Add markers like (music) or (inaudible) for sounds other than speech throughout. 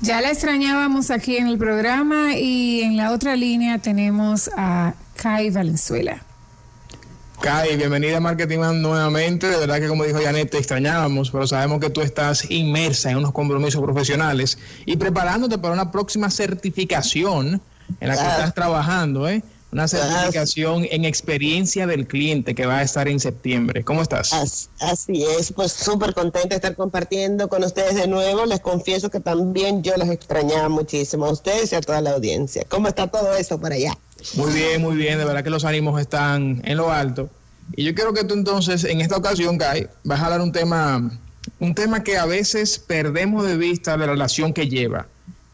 Ya la extrañábamos aquí en el programa y en la otra línea tenemos a Kai Valenzuela. Kai, bienvenida a Marketing Man nuevamente. De verdad que como dijo Janet, te extrañábamos, pero sabemos que tú estás inmersa en unos compromisos profesionales y preparándote para una próxima certificación en la que estás trabajando, ¿eh? Una certificación en experiencia del cliente que va a estar en septiembre. ¿Cómo estás? Así, es, pues súper contenta de estar compartiendo con ustedes de nuevo. Les confieso que también yo las extrañaba muchísimo a ustedes y a toda la audiencia. ¿Cómo está todo eso por allá? Muy bien, muy bien. De verdad que los ánimos están en lo alto. Y yo quiero que tú entonces, en esta ocasión, Kai, vas a hablar un tema, un tema que a veces perdemos de vista de la relación que lleva,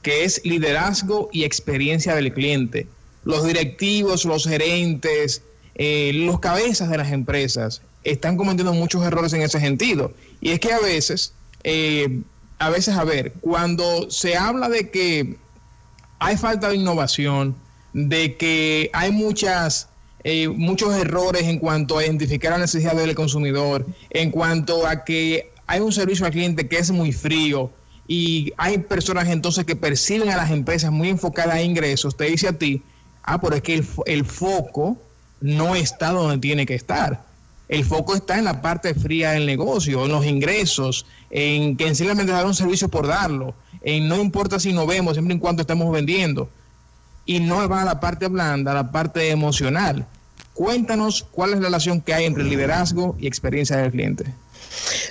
que es liderazgo y experiencia del cliente los directivos, los gerentes, eh, los cabezas de las empresas están cometiendo muchos errores en ese sentido. Y es que a veces, eh, a veces, a ver, cuando se habla de que hay falta de innovación, de que hay muchas, eh, muchos errores en cuanto a identificar la necesidad del consumidor, en cuanto a que hay un servicio al cliente que es muy frío y hay personas entonces que perciben a las empresas muy enfocadas a ingresos, te dice a ti, Ah, pero es que el, foco no está donde tiene que estar. El foco está en la parte fría del negocio, en los ingresos, en que simplemente dar un servicio por darlo, en no importa si no vemos, siempre en cuanto estamos vendiendo. Y no va a la parte blanda, a la parte emocional. Cuéntanos cuál es la relación que hay entre liderazgo y experiencia del cliente.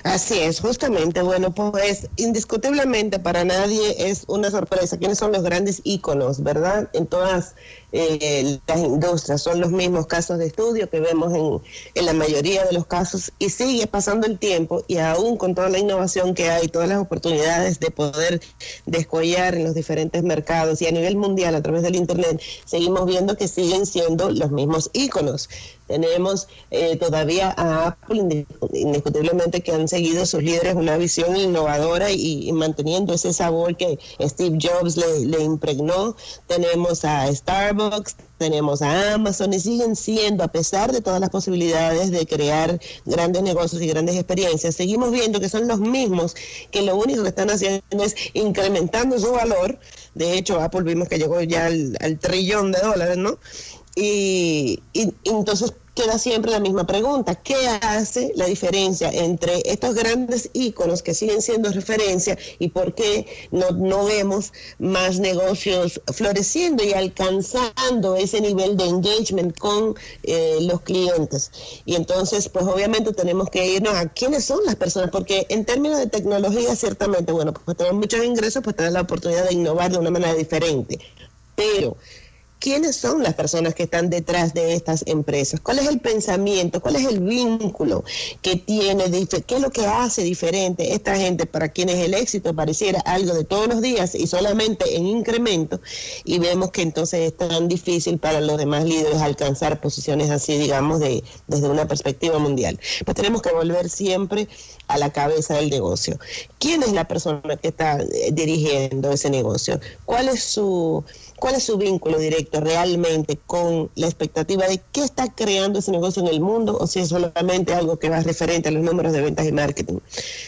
Así es, justamente. Bueno, pues indiscutiblemente para nadie es una sorpresa. ¿Quiénes son los grandes íconos, verdad? En todas eh, las industrias. Son los mismos casos de estudio que vemos en, en, la mayoría de los casos y sigue pasando el tiempo y aún con toda la innovación que hay, todas las oportunidades de poder descollar en los diferentes mercados y a nivel mundial a través del Internet, seguimos viendo que siguen siendo los mismos íconos. Tenemos eh, todavía a Apple, indiscutiblemente, que han seguido sus líderes una visión innovadora y, manteniendo ese sabor que Steve Jobs le, le, impregnó. Tenemos a Starbucks, tenemos a Amazon y siguen siendo, a pesar de todas las posibilidades de crear grandes negocios y grandes experiencias, seguimos viendo que son los mismos que lo único que están haciendo es incrementando su valor. De hecho, Apple vimos que llegó ya al, trillón de dólares, ¿no? Y, entonces queda siempre la misma pregunta, ¿qué hace la diferencia entre estos grandes íconos que siguen siendo referencia y por qué no, no vemos más negocios floreciendo y alcanzando ese nivel de engagement con eh, los clientes? Y entonces, pues obviamente tenemos que irnos a quiénes son las personas, porque en términos de tecnología, ciertamente, bueno, pues tenemos muchos ingresos, pues tenemos la oportunidad de innovar de una manera diferente. Pero quiénes son las personas que están detrás de estas empresas, cuál es el pensamiento, cuál es el vínculo que tiene, qué es lo que hace diferente esta gente para quienes el éxito pareciera algo de todos los días y solamente en incremento y vemos que entonces es tan difícil para los demás líderes alcanzar posiciones así, digamos, de, desde una perspectiva mundial. Pues tenemos que volver siempre a la cabeza del negocio. ¿Quién es la persona que está eh, dirigiendo ese negocio? ¿Cuál es su cuál es su vínculo directo realmente con la expectativa de qué está creando ese negocio en el mundo o si es solamente algo que va referente a los números de ventas y marketing.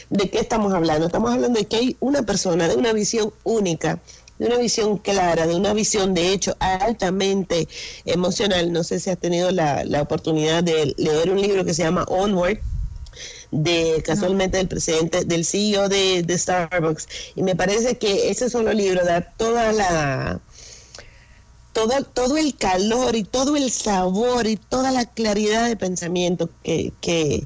¿De qué estamos hablando? Estamos hablando de que hay una persona de una visión única de una visión clara, de una visión de hecho altamente emocional. No sé si has tenido la, oportunidad de leer un libro que se llama Onward, de casualmente del presidente, del CEO de, de, Starbucks. Y me parece que ese solo libro da toda la todo, todo el calor y todo el sabor y toda la claridad de pensamiento que, que,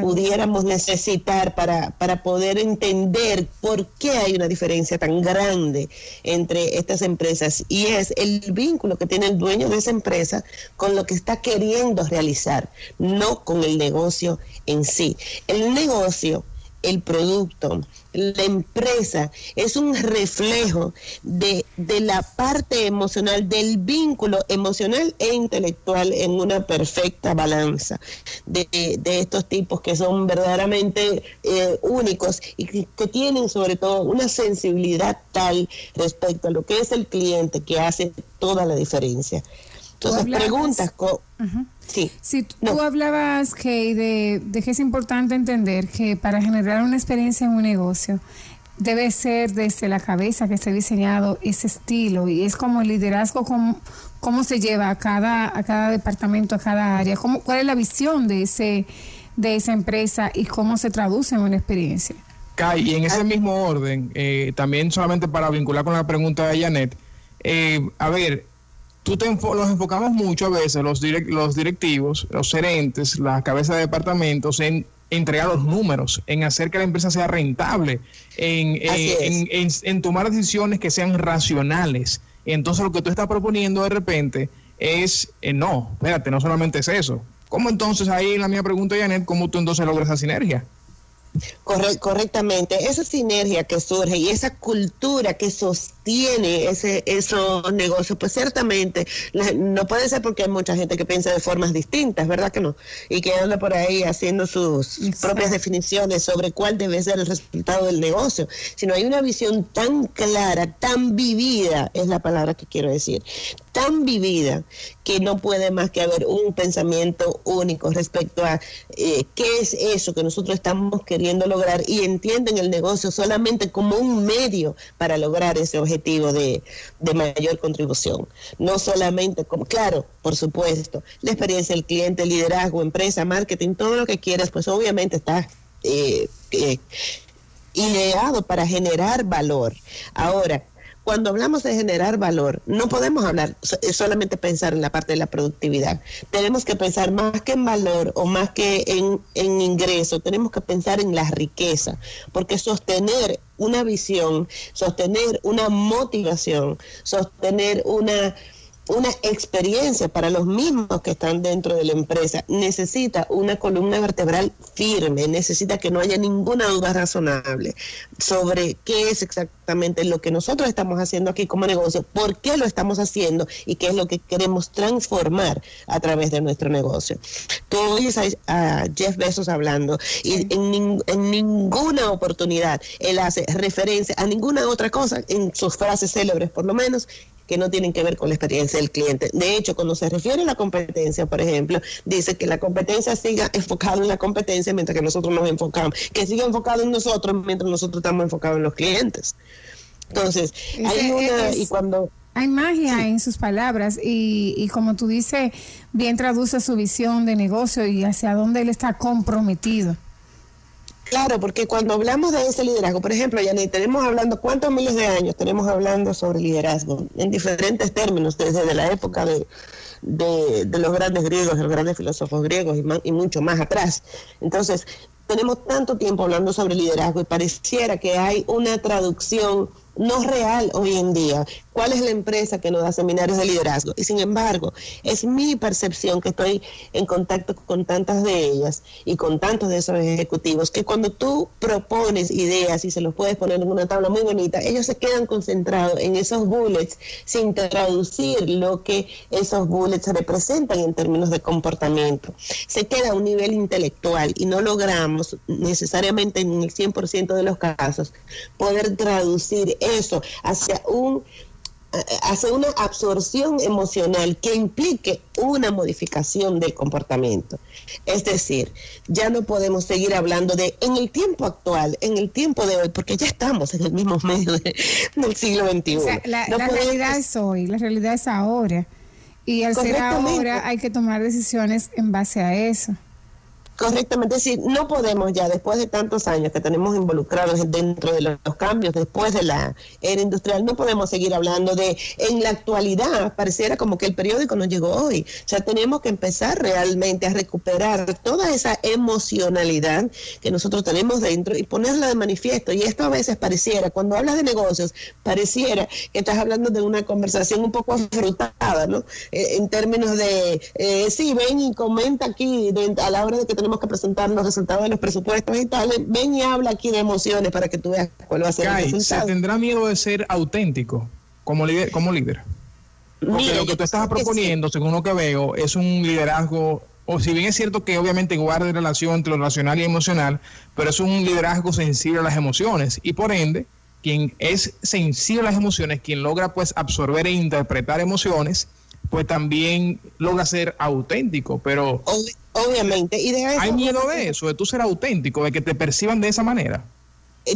pudiéramos necesitar para, para poder entender por qué hay una diferencia tan grande entre estas empresas y es el vínculo que tiene el dueño de esa empresa con lo que está queriendo realizar, no con el negocio en sí. El negocio el producto, la empresa, es un reflejo de, la parte emocional, del vínculo emocional e intelectual en una perfecta balanza de, estos tipos que son verdaderamente eh, únicos y que, tienen sobre todo una sensibilidad tal respecto a lo que es el cliente que hace toda la diferencia. Entonces, preguntas. Sí. Si tú hablabas, que de, que es importante entender que para generar una experiencia en un negocio, debe ser desde la cabeza que esté diseñado ese estilo y es como el liderazgo, cómo, cómo se lleva a cada, a cada departamento, a cada área, cómo, cuál es la visión de, ese, de esa empresa y cómo se traduce en una experiencia. Kai, y en ese mismo orden, eh, también solamente para vincular con la pregunta de Janet, eh, a ver, tú te los enfocamos mucho a veces, los, los directivos, los gerentes, las cabezas de departamentos, en entregar los números, en hacer que la empresa sea rentable, en, en, tomar decisiones que sean racionales. Entonces lo que tú estás proponiendo de repente es, eh, no, espérate, no solamente es eso. ¿Cómo entonces ahí la mía pregunta, Janet, cómo tú entonces logras esa sinergia? Correctamente, esa sinergia que surge y esa cultura que sostiene ese esos negocios, pues ciertamente no puede ser porque hay mucha gente que piensa de formas distintas, ¿verdad que no? Y que anda por ahí haciendo sus propias definiciones sobre cuál debe ser el resultado del negocio, sino hay una visión tan clara, tan vivida, es la palabra que quiero decir, tan vivida que no puede más que haber un pensamiento único respecto a eh, qué es eso que nosotros estamos queriendo lograr y entienden el negocio solamente como un medio para lograr ese objetivo de, mayor contribución. No solamente como, claro, por supuesto, la experiencia del cliente, liderazgo, empresa, marketing, todo lo que quieras, pues obviamente está... Eh, eh, ideado para generar valor. Ahora, cuando hablamos de generar valor, no podemos hablar eh, solamente pensar en la parte de la productividad. Tenemos que pensar más que en valor o más que en, en ingreso, tenemos que pensar en la riqueza, porque sostener una visión, sostener una motivación, sostener una una experiencia para los mismos que están dentro de la empresa. Necesita una columna vertebral firme, necesita que no haya ninguna duda razonable sobre qué es exactamente lo que nosotros estamos haciendo aquí como negocio, por qué lo estamos haciendo y qué es lo que queremos transformar a través de nuestro negocio. Tú oyes a, Jeff Bezos hablando y en, en ninguna oportunidad él hace referencia a ninguna otra cosa, en sus frases célebres por lo menos, que no tienen que ver con la experiencia del cliente. De hecho, cuando se refiere a la competencia, por ejemplo, dice que la competencia siga enfocada en la competencia mientras que nosotros nos enfocamos, que siga enfocado en nosotros mientras nosotros estamos enfocados en los clientes. Entonces, hay una, y cuando... Hay magia en sus palabras y, y como tú dices, bien traduce su visión de negocio y hacia dónde él está comprometido. Claro, porque cuando hablamos de ese liderazgo, por ejemplo, ya tenemos hablando, ¿cuántos miles de años tenemos hablando sobre liderazgo? En diferentes términos, desde la época de, de, los grandes griegos, de los grandes filósofos griegos y, y mucho más atrás. Entonces, tenemos tanto tiempo hablando sobre liderazgo y pareciera que hay una traducción no real hoy en día. ¿Cuál es la empresa que nos da seminarios de liderazgo? Y sin embargo, es mi percepción que estoy en contacto con tantas de ellas y con tantos de esos ejecutivos, que cuando tú propones ideas y se los puedes poner en una tabla muy bonita, ellos se quedan concentrados en esos bullets sin traducir lo que esos bullets representan en términos de comportamiento. Se queda a un nivel intelectual y no logramos necesariamente en el 100% de los casos poder traducir eso hacia un hacia una absorción emocional que implique una modificación del comportamiento. Es decir, ya no podemos seguir hablando de en el tiempo actual, en el tiempo de hoy, porque ya estamos en el mismo (laughs) medio del siglo XXI. la, realidad es hoy, la realidad es ahora. Y al ser ahora hay que tomar decisiones en base a eso. Correctamente, es decir, no podemos ya, después de tantos años que tenemos involucrados dentro de los cambios, después de la era industrial, no podemos seguir hablando de, en la actualidad, pareciera como que el periódico no llegó hoy. O sea, tenemos que empezar realmente a recuperar toda esa emocionalidad que nosotros tenemos dentro y ponerla de manifiesto. Y esto a veces pareciera, cuando hablas de negocios, pareciera que estás hablando de una conversación un poco afrutada, ¿no? Eh, en términos de, eh, sí, ven y comenta aquí a la hora de que tenemos que presentar los resultados de los presupuestos y tal. Ven y habla aquí de emociones para que tú veas cuál va a ser el resultado. ¿Se tendrá miedo de ser auténtico como líder? Como líder? Porque lo que tú estás proponiendo, según lo que veo, es un liderazgo, o si bien es cierto que obviamente guarda relación entre lo racional y emocional, pero es un liderazgo sensible a las emociones y por ende, quien es sensible a las emociones, quien logra pues absorber e interpretar emociones, pues también logra ser auténtico, pero... Obviamente. Y ¿Hay miedo de eso, de tú ser auténtico, de que te perciban de esa manera?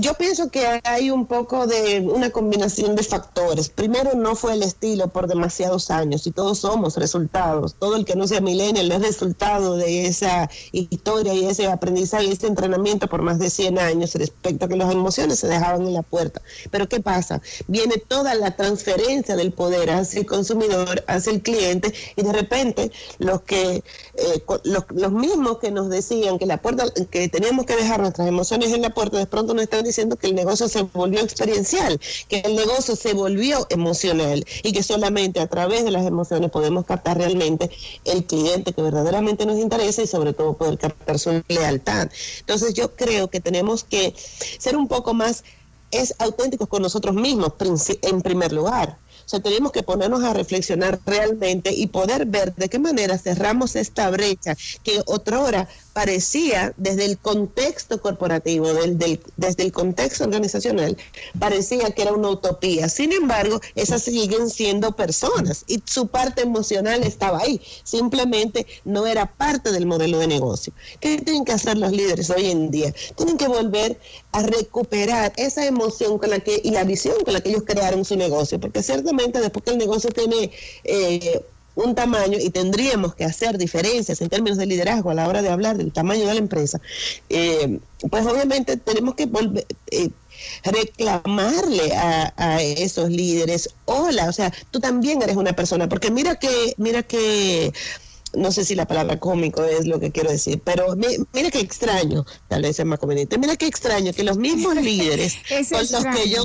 Yo pienso que hay un poco de una combinación de factores. Primero, no fue el estilo por demasiados años y todos somos resultados. Todo el que no sea millennial es resultado de esa historia y ese aprendizaje y ese entrenamiento por más de 100 años respecto a que las emociones se dejaban en la puerta. Pero ¿qué pasa? Viene toda la transferencia del poder hacia el consumidor, hacia el cliente y de repente los que eh, los, los mismos que nos decían que la puerta que teníamos que dejar nuestras emociones en la puerta de pronto no están diciendo que el negocio se volvió experiencial, que el negocio se volvió emocional y que solamente a través de las emociones podemos captar realmente el cliente que verdaderamente nos interesa y sobre todo poder captar su lealtad. Entonces yo creo que tenemos que ser un poco más es auténticos con nosotros mismos en primer lugar. O sea, tenemos que ponernos a reflexionar realmente y poder ver de qué manera cerramos esta brecha que otrora parecía desde el contexto corporativo, del, desde el contexto organizacional, parecía que era una utopía. Sin embargo, esas siguen siendo personas y su parte emocional estaba ahí. Simplemente no era parte del modelo de negocio. ¿Qué tienen que hacer los líderes hoy en día? Tienen que volver a recuperar esa emoción con la que y la visión con la que ellos crearon su negocio, porque ciertamente después que el negocio tiene eh, un tamaño y tendríamos que hacer diferencias en términos de liderazgo a la hora de hablar del tamaño de la empresa, eh, pues obviamente tenemos que volver, eh, reclamarle a, a, esos líderes, hola, o sea, tú también eres una persona, porque mira que, mira que, no sé si la palabra cómico es lo que quiero decir, pero mira qué extraño, tal vez es más conveniente, mira qué extraño que los mismos (laughs) líderes con los que yo...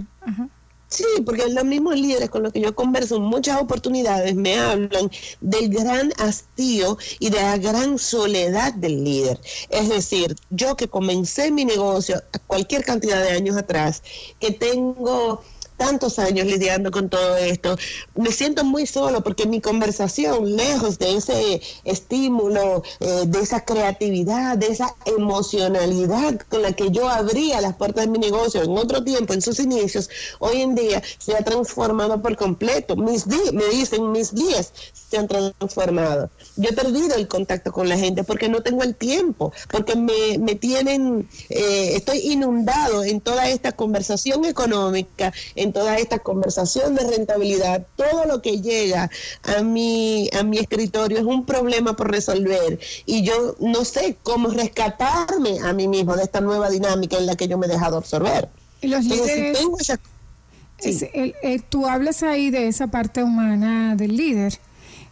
Sí, porque los mismos líderes con los que yo converso en muchas oportunidades me hablan del gran hastío y de la gran soledad del líder. Es decir, yo que comencé mi negocio cualquier cantidad de años atrás, que tengo tantos años lidiando con todo esto, me siento muy solo porque mi conversación, lejos de ese estímulo, eh, de esa creatividad, de esa emocionalidad con la que yo abría las puertas de mi negocio en otro tiempo, en sus inicios, hoy en día se ha transformado por completo. Mis me dicen, mis días se han transformado. Yo he perdido el contacto con la gente porque no tengo el tiempo, porque me, me tienen, eh, estoy inundado en toda esta conversación económica, en toda esta conversación de rentabilidad, todo lo que llega a mi, a mi escritorio es un problema por resolver y yo no sé cómo rescatarme a mí mismo de esta nueva dinámica en la que yo me he dejado absorber. Y los líderes, eh, tú hablas ahí de esa parte humana del líder,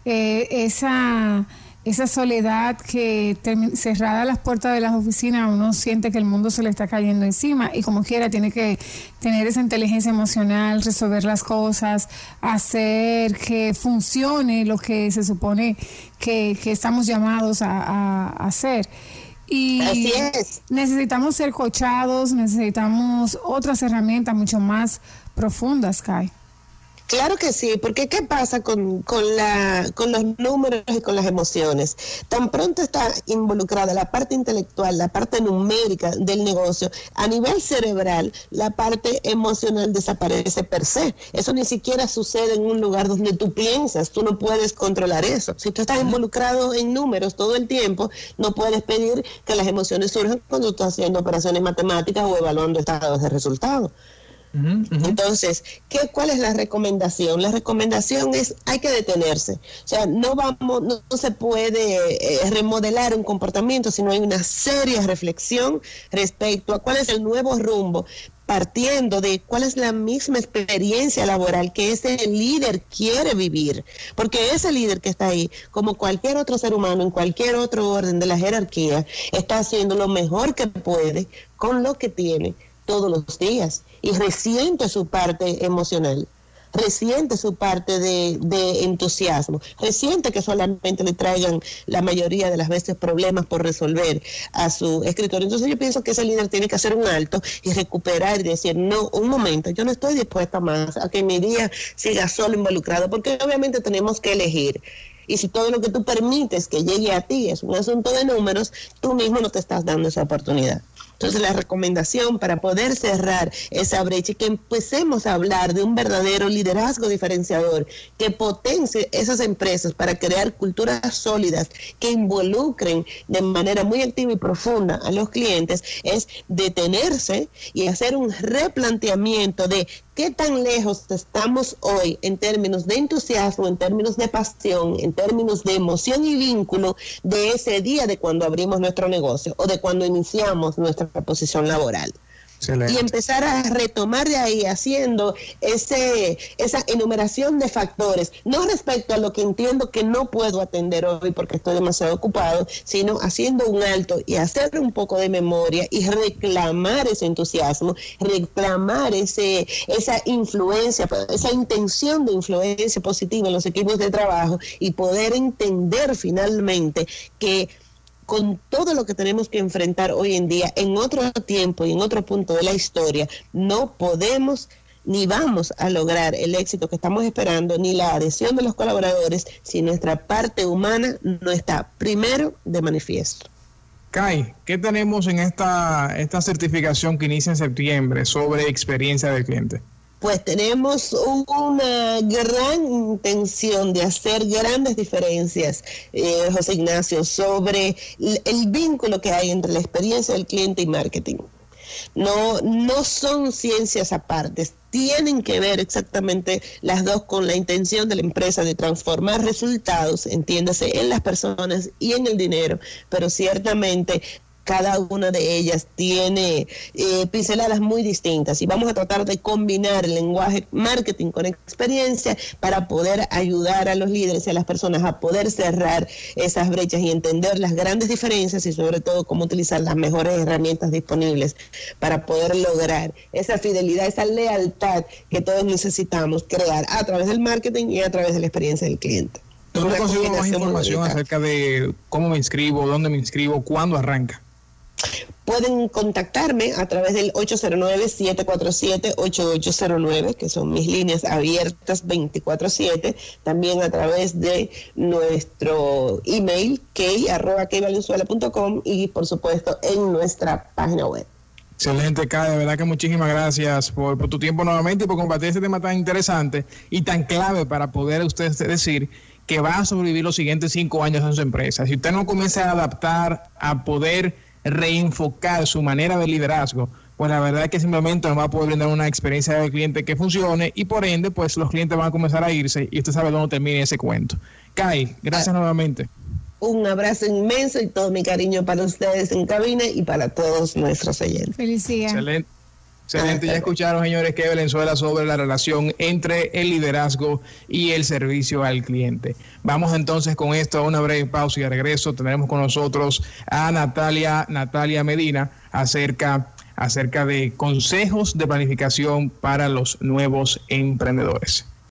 eh, esa esa soledad que cerrada las puertas de las oficinas uno siente que el mundo se le está cayendo encima y como quiera tiene que tener esa inteligencia emocional, resolver las cosas, hacer que funcione lo que se supone que, estamos llamados a, hacer. Y necesitamos ser cochados, necesitamos otras herramientas mucho más profundas, Kai. Claro que sí, porque ¿qué pasa con, con, la, con los números y con las emociones? Tan pronto está involucrada la parte intelectual, la parte numérica del negocio, a nivel cerebral, la parte emocional desaparece per se. Eso ni siquiera sucede en un lugar donde tú piensas, tú no puedes controlar eso. Si tú estás involucrado en números todo el tiempo, no puedes pedir que las emociones surjan cuando estás haciendo operaciones matemáticas o evaluando estados de resultados. Entonces, ¿qué, ¿cuál es la recomendación? La recomendación es hay que detenerse. O sea, no vamos, no, se puede eh, remodelar un comportamiento, sino hay una seria reflexión respecto a cuál es el nuevo rumbo partiendo de cuál es la misma experiencia laboral que ese líder quiere vivir, porque ese líder que está ahí, como cualquier otro ser humano en cualquier otro orden de la jerarquía, está haciendo lo mejor que puede con lo que tiene todos los días y resiente su parte emocional, resiente su parte de, entusiasmo, resiente que solamente le traigan la mayoría de las veces problemas por resolver a su escritorio. Entonces yo pienso que ese líder tiene que hacer un alto y recuperar y decir, no, un momento, yo no estoy dispuesta más a que mi día siga solo involucrado, porque obviamente tenemos que elegir. Y si todo lo que tú permites que llegue a ti es un asunto de números, tú mismo no te estás dando esa oportunidad. Entonces la recomendación para poder cerrar esa brecha y que empecemos a hablar de un verdadero liderazgo diferenciador que potencie esas empresas para crear culturas sólidas que involucren de manera muy activa y profunda a los clientes es detenerse y hacer un replanteamiento de qué tan lejos estamos hoy en términos de entusiasmo, en términos de pasión, en términos de emoción y vínculo de ese día de cuando abrimos nuestro negocio o de cuando iniciamos nuestra posición laboral y empezar a retomar de ahí haciendo ese, esa enumeración de factores, no respecto a lo que entiendo que no puedo atender hoy porque estoy demasiado ocupado, sino haciendo un alto y hacer un poco de memoria y reclamar ese entusiasmo, reclamar ese, esa influencia, esa intención de influencia positiva en los equipos de trabajo y poder entender finalmente que con todo lo que tenemos que enfrentar hoy en día, en otro tiempo y en otro punto de la historia, no podemos ni vamos a lograr el éxito que estamos esperando, ni la adhesión de los colaboradores, si nuestra parte humana no está primero de manifiesto. Kai, ¿qué tenemos en esta, esta certificación que inicia en septiembre sobre experiencia del cliente? Pues tenemos una gran intención de hacer grandes diferencias, eh, José Ignacio, sobre el vínculo que hay entre la experiencia del cliente y marketing. No, no son ciencias aparte, tienen que ver exactamente las dos con la intención de la empresa de transformar resultados, entiéndase, en las personas y en el dinero, pero ciertamente cada una de ellas tiene eh, pinceladas muy distintas y vamos a tratar de combinar el lenguaje marketing con experiencia para poder ayudar a los líderes y a las personas a poder cerrar esas brechas y entender las grandes diferencias y sobre todo cómo utilizar las mejores herramientas disponibles para poder lograr esa fidelidad, esa lealtad que todos necesitamos crear a través del marketing y a través de la experiencia del cliente. ¿Dónde consigo más información acerca de cómo me inscribo, dónde me inscribo, cuándo arranca? Pueden contactarme a través del 809-747-8809, que son mis líneas abiertas 24-7, también a través de nuestro email, key.com y por supuesto en nuestra página web. Excelente, Kai, de verdad que muchísimas gracias por, por, tu tiempo nuevamente y por compartir este tema tan interesante y tan clave para poder usted decir que va a sobrevivir los siguientes cinco años en su empresa. Si usted no comienza a adaptar, a poder reenfocar su manera de liderazgo, pues la verdad es que simplemente no va a poder brindar una experiencia del cliente que funcione y por ende, pues los clientes van a comenzar a irse y usted sabe dónde termina ese cuento. Kai, gracias ah, nuevamente. Un abrazo inmenso y todo mi cariño para ustedes en cabina y para todos nuestros oyentes. Felicidades. Excelente. Excelente, ya escucharon, señores, que Valenzuela sobre la relación entre el liderazgo y el servicio al cliente. Vamos entonces con esto a una breve pausa y de regreso tendremos con nosotros a Natalia, Natalia Medina acerca, acerca de consejos de planificación para los nuevos emprendedores.